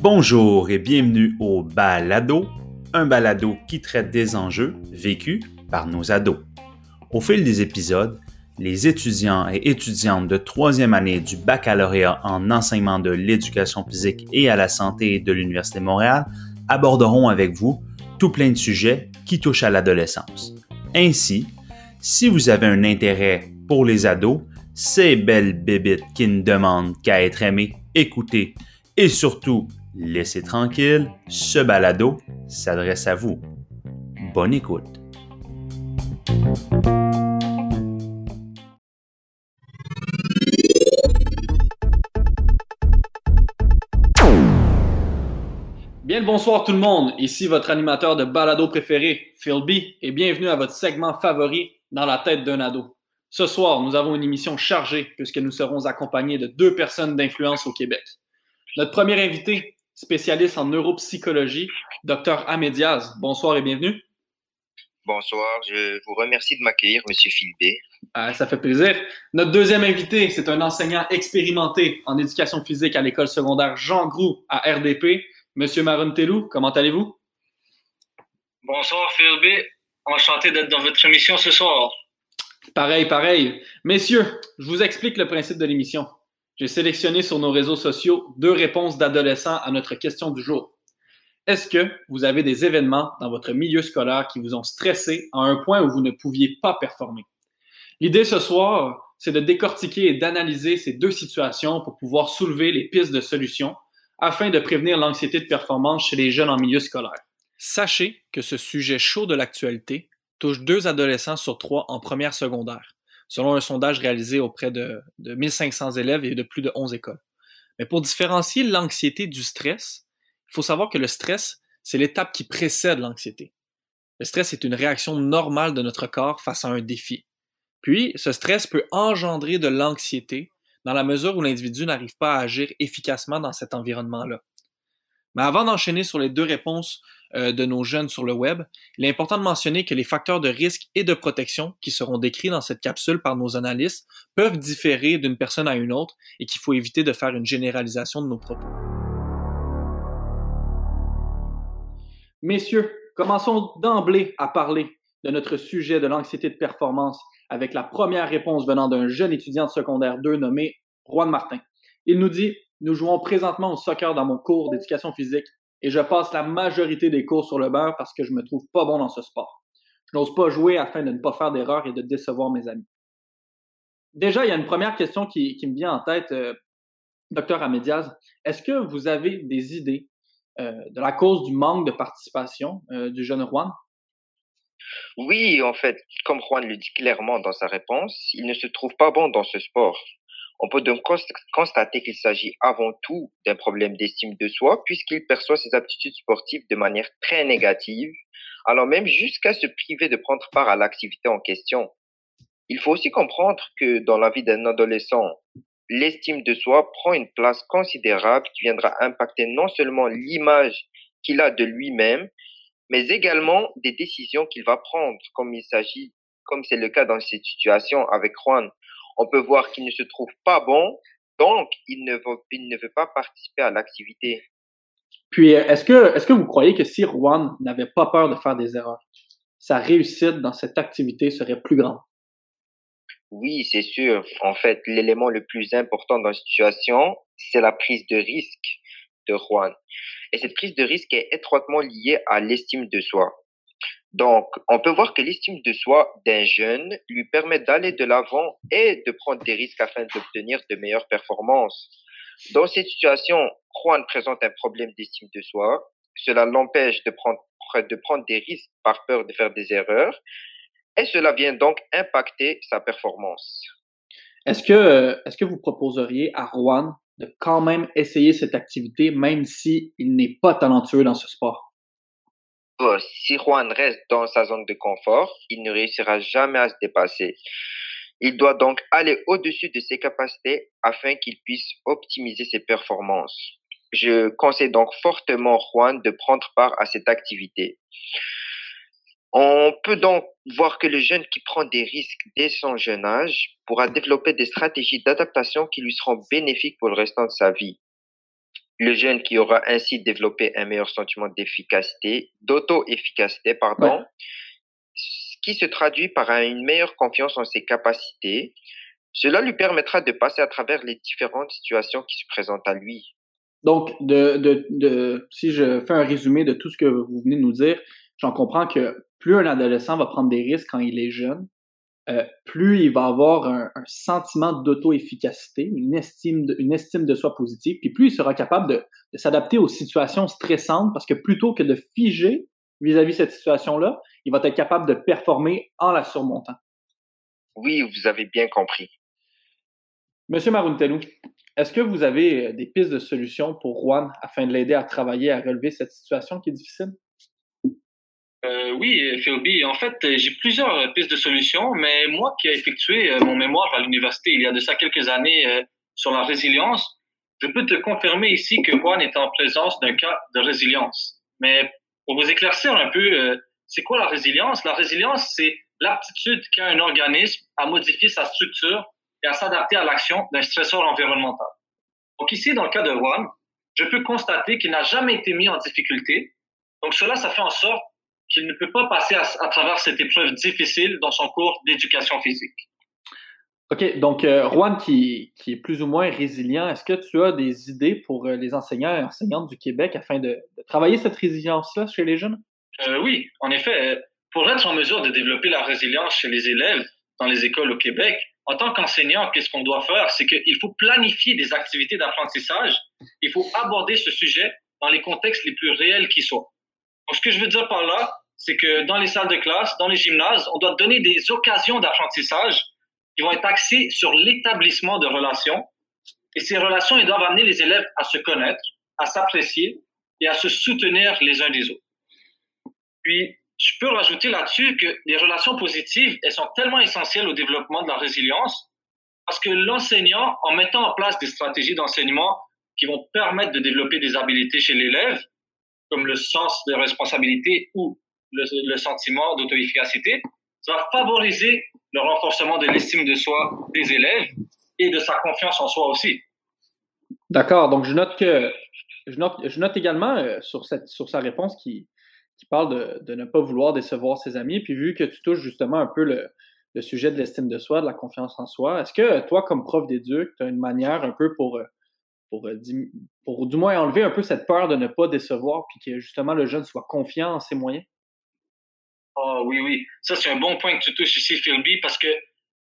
Bonjour et bienvenue au Balado, un balado qui traite des enjeux vécus par nos ados. Au fil des épisodes, les étudiants et étudiantes de troisième année du baccalauréat en enseignement de l'éducation physique et à la santé de l'Université Montréal aborderont avec vous tout plein de sujets qui touchent à l'adolescence. Ainsi, si vous avez un intérêt pour les ados, ces belles bébites qui ne demandent qu'à être aimées, écoutées et surtout laissées tranquilles, ce balado s'adresse à vous. Bonne écoute. Bien le bonsoir tout le monde, ici votre animateur de balado préféré, Phil B, et bienvenue à votre segment favori dans la tête d'un ado. Ce soir, nous avons une émission chargée puisque nous serons accompagnés de deux personnes d'influence au Québec. Notre premier invité, spécialiste en neuropsychologie, Dr Amédiaz. Bonsoir et bienvenue. Bonsoir, je vous remercie de m'accueillir, Monsieur Philbé. Ah, ça fait plaisir. Notre deuxième invité, c'est un enseignant expérimenté en éducation physique à l'école secondaire Jean Groux à RDP Monsieur Telou, comment allez-vous? Bonsoir, Philby. Enchanté d'être dans votre émission ce soir. Pareil, pareil. Messieurs, je vous explique le principe de l'émission. J'ai sélectionné sur nos réseaux sociaux deux réponses d'adolescents à notre question du jour. Est-ce que vous avez des événements dans votre milieu scolaire qui vous ont stressé à un point où vous ne pouviez pas performer? L'idée ce soir, c'est de décortiquer et d'analyser ces deux situations pour pouvoir soulever les pistes de solutions afin de prévenir l'anxiété de performance chez les jeunes en milieu scolaire. Sachez que ce sujet chaud de l'actualité touche deux adolescents sur trois en première secondaire, selon un sondage réalisé auprès de, de 1500 élèves et de plus de 11 écoles. Mais pour différencier l'anxiété du stress, il faut savoir que le stress, c'est l'étape qui précède l'anxiété. Le stress est une réaction normale de notre corps face à un défi. Puis, ce stress peut engendrer de l'anxiété dans la mesure où l'individu n'arrive pas à agir efficacement dans cet environnement-là. Mais avant d'enchaîner sur les deux réponses euh, de nos jeunes sur le web, il est important de mentionner que les facteurs de risque et de protection qui seront décrits dans cette capsule par nos analystes peuvent différer d'une personne à une autre et qu'il faut éviter de faire une généralisation de nos propos. Messieurs, commençons d'emblée à parler de notre sujet de l'anxiété de performance avec la première réponse venant d'un jeune étudiant de secondaire 2 nommé Juan Martin. Il nous dit Nous jouons présentement au soccer dans mon cours d'éducation physique et je passe la majorité des cours sur le beurre parce que je me trouve pas bon dans ce sport. Je n'ose pas jouer afin de ne pas faire d'erreurs et de décevoir mes amis. Déjà, il y a une première question qui, me vient en tête, euh, docteur Amédiaz. Est-ce que vous avez des idées euh, de la cause du manque de participation euh, du jeune Juan? Oui, en fait, comme Juan le dit clairement dans sa réponse, il ne se trouve pas bon dans ce sport. On peut donc constater qu'il s'agit avant tout d'un problème d'estime de soi puisqu'il perçoit ses aptitudes sportives de manière très négative, allant même jusqu'à se priver de prendre part à l'activité en question. Il faut aussi comprendre que dans la vie d'un adolescent, l'estime de soi prend une place considérable qui viendra impacter non seulement l'image qu'il a de lui-même, mais également des décisions qu'il va prendre, comme il s'agit, comme c'est le cas dans cette situation avec Juan. On peut voir qu'il ne se trouve pas bon, donc il ne veut, il ne veut pas participer à l'activité. Puis, est-ce que, est-ce que vous croyez que si Juan n'avait pas peur de faire des erreurs, sa réussite dans cette activité serait plus grande? Oui, c'est sûr. En fait, l'élément le plus important dans cette situation, c'est la prise de risque de Juan. Et cette prise de risque est étroitement liée à l'estime de soi. Donc, on peut voir que l'estime de soi d'un jeune lui permet d'aller de l'avant et de prendre des risques afin d'obtenir de meilleures performances. Dans cette situation, Juan présente un problème d'estime de soi. Cela l'empêche de prendre, de prendre des risques par peur de faire des erreurs. Et cela vient donc impacter sa performance. Est-ce que, est-ce que vous proposeriez à Juan de quand même essayer cette activité, même s'il n'est pas talentueux dans ce sport? Si Juan reste dans sa zone de confort, il ne réussira jamais à se dépasser. Il doit donc aller au-dessus de ses capacités afin qu'il puisse optimiser ses performances. Je conseille donc fortement Juan de prendre part à cette activité. On peut donc voir que le jeune qui prend des risques dès son jeune âge pourra développer des stratégies d'adaptation qui lui seront bénéfiques pour le restant de sa vie. Le jeune qui aura ainsi développé un meilleur sentiment d'efficacité, d'auto-efficacité, pardon, ce qui se traduit par une meilleure confiance en ses capacités. Cela lui permettra de passer à travers les différentes situations qui se présentent à lui. Donc, de, de, de, si je fais un résumé de tout ce que vous venez de nous dire, j'en comprends que plus un adolescent va prendre des risques quand il est jeune, euh, plus il va avoir un, sentiment d'auto-efficacité, une estime, de, une estime de soi positive, puis plus il sera capable de, s'adapter aux situations stressantes, parce que plutôt que de figer vis-à-vis de cette situation-là, il va être capable de performer en la surmontant. Oui, vous avez bien compris. Monsieur Maruntelou, est-ce que vous avez euh, des pistes de solutions pour Juan afin de l'aider à travailler à relever cette situation qui est difficile? Euh, oui, Philby. En fait, euh, j'ai plusieurs euh, pistes de solutions, mais moi qui ai effectué mon mémoire à l'université il y a de ça quelques années sur la résilience, je peux te confirmer ici que Juan est en présence d'un cas de résilience. Mais pour vous éclaircir un peu, c'est quoi la résilience? La résilience, c'est l'aptitude qu'a un organisme à modifier sa structure et à s'adapter à l'action d'un stresseur environnemental. Donc ici, dans le cas de Juan, je peux constater qu'il n'a jamais été mis en difficulté. Donc cela, ça fait en sorte qu'il ne peut pas passer à, travers cette épreuve difficile dans son cours d'éducation physique. OK, donc euh, Juan, qui, qui, est plus ou moins résilient, est-ce que tu as des idées pour euh, les enseignants et enseignantes du Québec afin de, travailler cette résilience-là chez les jeunes? Euh, oui, en effet. Pour être en mesure de développer la résilience chez les élèves dans les écoles au Québec, en tant qu'enseignant, qu'est-ce qu'on doit faire? C'est qu'il faut planifier des activités d'apprentissage. Il faut aborder ce sujet dans les contextes les plus réels qui soient. Donc, ce que je veux dire par là, c'est que dans les salles de classe, dans les gymnases, on doit donner des occasions d'apprentissage qui vont être axées sur l'établissement de relations. Et ces relations, elles doivent amener les élèves à se connaître, à s'apprécier et à se soutenir les uns des autres. Puis, je peux rajouter là-dessus que les relations positives, elles sont tellement essentielles au développement de la résilience parce que l'enseignant, en mettant en place des stratégies d'enseignement qui vont permettre de développer des habiletés chez l'élève, comme le sens de responsabilité ou le, sentiment d'auto-efficacité, ça va favoriser le renforcement de l'estime de soi des élèves et de sa confiance en soi aussi. D'accord. Donc, je note que je note, je note également euh, sur, cette, sur sa réponse qui, qui parle de, ne pas vouloir décevoir ses amis. Puis, vu que tu touches justement un peu le, le sujet de l'estime de soi, de la confiance en soi, est-ce que toi, comme prof d'éduc, tu as une manière un peu pour euh, pour, euh, pour du moins enlever un peu cette peur de ne pas décevoir, puis que justement le jeune soit confiant en ses moyens? Oh oui, oui. Ça, c'est un bon point que tu touches ici, Philby, parce que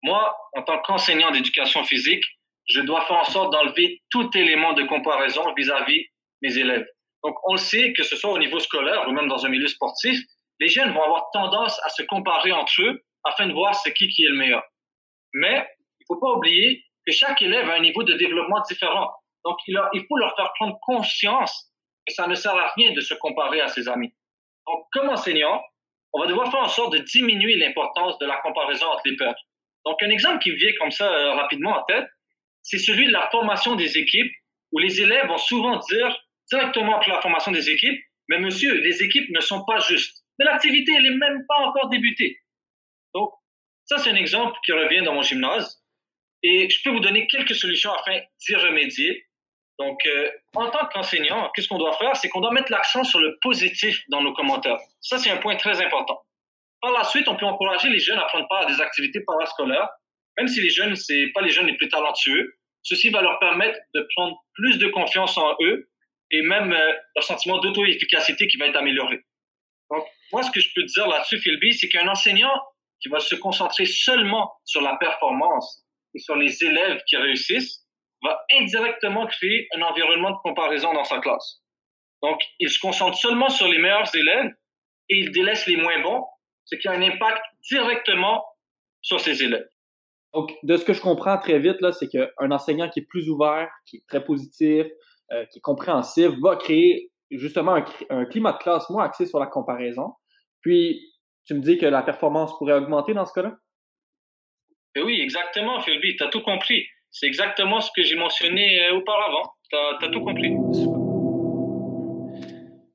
moi, en tant qu'enseignant d'éducation physique, je dois faire en sorte d'enlever tout élément de comparaison vis-à-vis mes élèves. Donc, on le sait, que ce soit au niveau scolaire ou même dans un milieu sportif, les jeunes vont avoir tendance à se comparer entre eux afin de voir c'est qui qui est le meilleur. Mais il faut pas oublier que chaque élève a un niveau de développement différent. Donc, il, faut leur faire prendre conscience que ça ne sert à rien de se comparer à ses amis. Donc, comme enseignant, on va devoir faire en sorte de diminuer l'importance de la comparaison entre les pairs. Donc, un exemple qui vient comme ça euh, rapidement en tête, c'est celui de la formation des équipes, où les élèves vont souvent dire directement après la formation des équipes, mais monsieur, les équipes ne sont pas justes. Mais l'activité, elle n'est même pas encore débutée. Donc, ça, c'est un exemple qui revient dans mon gymnase. Et je peux vous donner quelques solutions afin d'y remédier. Donc, euh, en tant qu'enseignant, qu'est-ce qu'on doit faire? C'est qu'on doit mettre l'accent sur le positif dans nos commentaires. Ça, c'est un point très important. Par la suite, on peut encourager les jeunes à prendre part à des activités parascolaires, même si les jeunes, c'est pas les jeunes les plus talentueux. Ceci va leur permettre de prendre plus de confiance en eux et même euh, leur sentiment d'auto-efficacité qui va être amélioré. Donc, moi, ce que je peux dire là-dessus, Philby, c'est qu'un enseignant qui va se concentrer seulement sur la performance et sur les élèves qui réussissent, va indirectement créer un environnement de comparaison dans sa classe. Donc, il se concentre seulement sur les meilleurs élèves et il délaisse les moins bons, ce qui a un impact directement sur ses élèves. Donc, de ce que je comprends très vite, là, c'est qu'un enseignant qui est plus ouvert, qui est très positif, euh, qui est compréhensif, va créer justement un, climat de classe moins axé sur la comparaison. Puis, tu me dis que la performance pourrait augmenter dans ce cas-là? Eh oui, exactement, Philby, tu as tout compris. C'est exactement ce que j'ai mentionné euh, auparavant. Tu as, tout compris.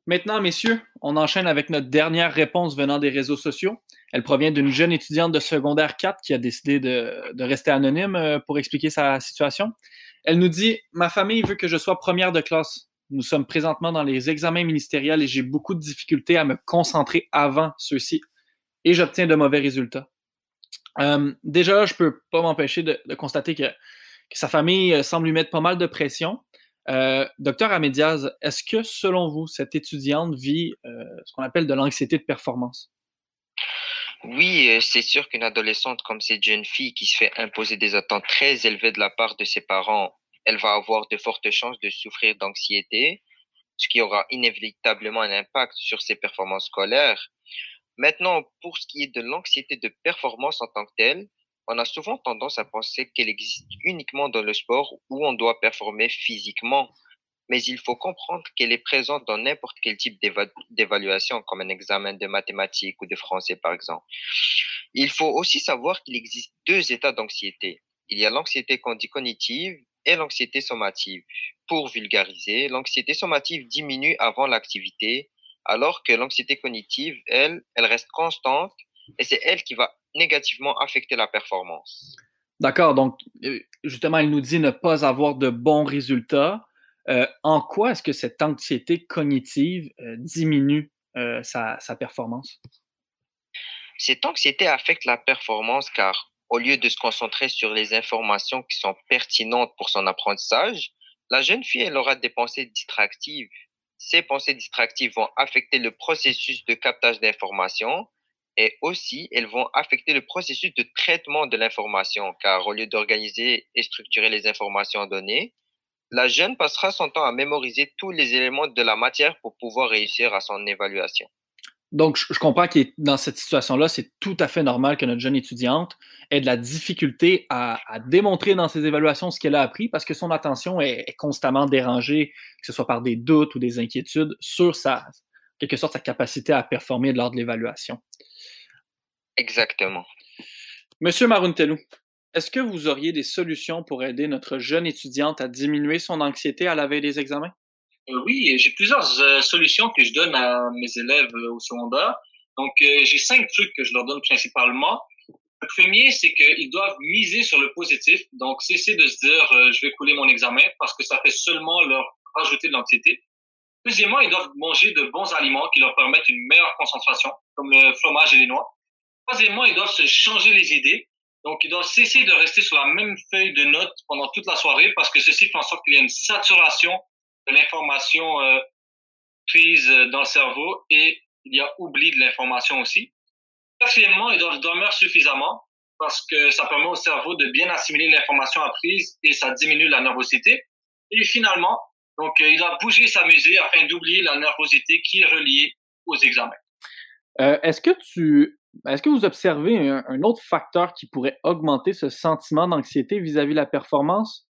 Maintenant, messieurs, on enchaîne avec notre dernière réponse venant des réseaux sociaux. Elle provient d'une jeune étudiante de secondaire 4 qui a décidé de, rester anonyme euh, pour expliquer sa situation. Elle nous dit Ma famille veut que je sois première de classe. Nous sommes présentement dans les examens ministériels et j'ai beaucoup de difficultés à me concentrer avant ceux-ci et j'obtiens de mauvais résultats. Euh, déjà, je ne peux pas m'empêcher de, constater que, sa famille euh, semble lui mettre pas mal de pression. docteur Amédiaz, est-ce que selon vous, cette étudiante vit ce qu'on appelle de l'anxiété de performance? Oui, euh, c'est sûr qu'une adolescente comme cette jeune fille qui se fait imposer des attentes très élevées de la part de ses parents, elle va avoir de fortes chances de souffrir d'anxiété, ce qui aura inévitablement un impact sur ses performances scolaires. Maintenant, pour ce qui est de l'anxiété de performance en tant que telle, on a souvent tendance à penser qu'elle existe uniquement dans le sport où on doit performer physiquement mais il faut comprendre qu'elle est présente dans n'importe quel type d'évaluation, comme un examen de mathématiques ou de français, par exemple. Il faut aussi savoir qu'il existe deux états d'anxiété. Il y a l'anxiété cognitive et l'anxiété sommative. Pour vulgariser, l'anxiété sommative diminue avant l'activité, alors que l'anxiété cognitive, elle, elle reste constante et c'est elle qui va négativement affecter la performance. D'accord, donc euh, justement, elle nous dit ne pas avoir de bons résultats. Euh, en quoi est-ce que cette anxiété cognitive euh, diminue euh, sa, performance? Cette anxiété affecte la performance car au lieu de se concentrer sur les informations qui sont pertinentes pour son apprentissage, la jeune fille, elle aura des pensées distractives. Ces pensées distractives vont affecter le processus de captage d'informations et aussi elles vont affecter le processus de traitement de l'information car au lieu d'organiser et structurer les informations données, la jeune passera son temps à mémoriser tous les éléments de la matière pour pouvoir réussir à son évaluation. Donc, je comprends que dans cette situation-là, c'est tout à fait normal que notre jeune étudiante ait de la difficulté à, démontrer dans ses évaluations ce qu'elle a appris parce que son attention est, constamment dérangée, que ce soit par des doutes ou des inquiétudes sur sa, quelque sorte, sa capacité à performer lors de l'évaluation. Exactement. Monsieur Maruntelou, est-ce que vous auriez des solutions pour aider notre jeune étudiante à diminuer son anxiété à la veille des examens? Euh, oui, j'ai plusieurs euh, solutions que je donne à mes élèves euh, au secondaire. Donc, j'ai cinq trucs que je leur donne principalement. Le premier, c'est qu'ils doivent miser sur le positif. Donc, cesser de se dire je vais couler mon examen parce que ça fait seulement leur rajouter de l'anxiété. Deuxièmement, ils doivent manger de bons aliments qui leur permettent une meilleure concentration, comme le fromage et les noix. Troisièmement, ils doivent se changer les idées. Donc, ils doivent cesser de rester sur la même feuille de notes pendant toute la soirée parce que ceci fait en sorte qu'il y a une saturation de l'information euh, prise dans le cerveau et il y a oubli de l'information aussi. Quatrièmement, ils doivent dormir suffisamment parce que ça permet au cerveau de bien assimiler l'information apprise et ça diminue la nervosité. Et finalement, donc, euh, il doit bouger, s'amuser afin d'oublier la nervosité qui est reliée aux examens. Euh, est-ce que tu est-ce que vous observez un, autre facteur qui pourrait augmenter ce sentiment d'anxiété vis-à-vis de la performance?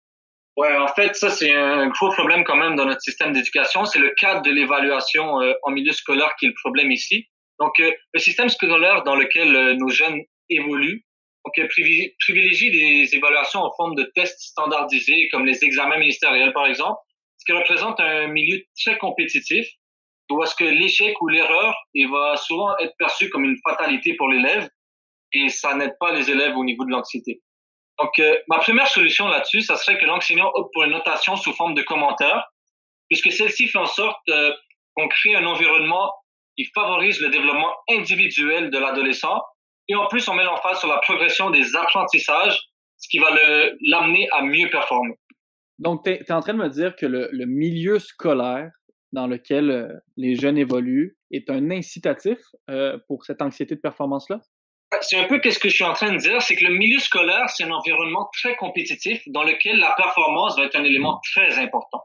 Ouais, en fait, ça c'est un gros problème quand même dans notre système d'éducation. C'est le cadre de l'évaluation euh, en milieu scolaire qui est le problème ici. Donc, euh, le système scolaire dans lequel euh, nos jeunes évoluent, donc privilégie des évaluations en forme de tests standardisés, comme les examens ministériels par exemple, ce qui représente un milieu très compétitif où est-ce que l'échec ou l'erreur, il va souvent être perçu comme une fatalité pour l'élève et ça n'aide pas les élèves au niveau de l'anxiété. Donc, euh, ma première solution là-dessus, ça serait que l'enseignant opte pour une notation sous forme de commentaires, puisque celle-ci fait en sorte euh, qu'on crée un environnement qui favorise le développement individuel de l'adolescent. Et en plus, on met l'emphase sur la progression des apprentissages, ce qui va l'amener à mieux performer. Donc, tu es, en train de me dire que le, le milieu scolaire dans lequel euh, les jeunes évoluent est un incitatif euh, pour cette anxiété de performance-là? C'est un peu ce que je suis en train de dire, c'est que le milieu scolaire, c'est un environnement très compétitif dans lequel la performance va être un élément très important.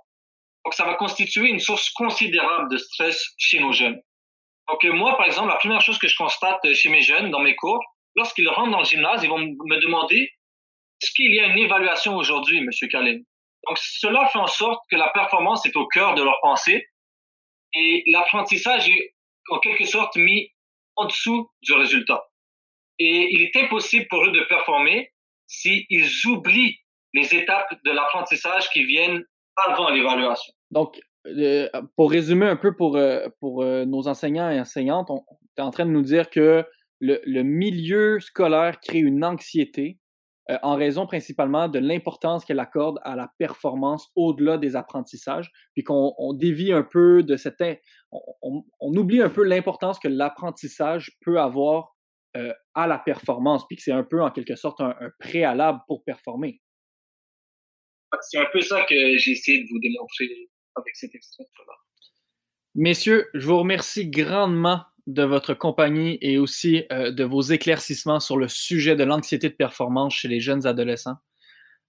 Donc, ça va constituer une source considérable de stress chez nos jeunes. Donc, moi, par exemple, la première chose que je constate chez mes jeunes dans mes cours, lorsqu'ils rentrent dans le gymnase, ils vont me demander est-ce qu'il y a une évaluation aujourd'hui, Monsieur Kalin? Donc, cela fait en sorte que la performance est au cœur de leur pensée et l'apprentissage est en quelque sorte mis en dessous du résultat. Et il est impossible pour eux de performer s'ils oublient les étapes de l'apprentissage qui viennent avant l'évaluation. Donc, pour résumer un peu pour, pour nos enseignants et enseignantes, on, est en train de nous dire que le, le milieu scolaire crée une anxiété euh, en raison principalement de l'importance qu'elle accorde à la performance au-delà des apprentissages, puis qu'on dévie un peu de cette... On, oublie un peu l'importance que l'apprentissage peut avoir euh, à la performance, puis que c'est un peu en quelque sorte un, préalable pour performer. C'est un peu ça que j'ai essayé de vous démontrer avec cet extrait. Messieurs, je vous remercie grandement de votre compagnie et aussi euh, de vos éclaircissements sur le sujet de l'anxiété de performance chez les jeunes adolescents.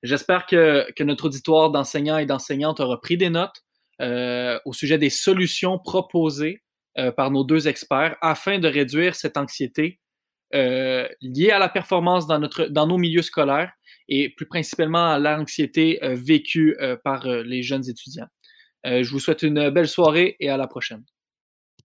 J'espère que, notre auditoire d'enseignants et d'enseignantes aura pris des notes euh, au sujet des solutions proposées euh, par nos deux experts afin de réduire cette anxiété liée à la performance dans, nos milieux scolaires et plus principalement à l'anxiété vécue par les jeunes étudiants. je vous souhaite une belle soirée et à la prochaine.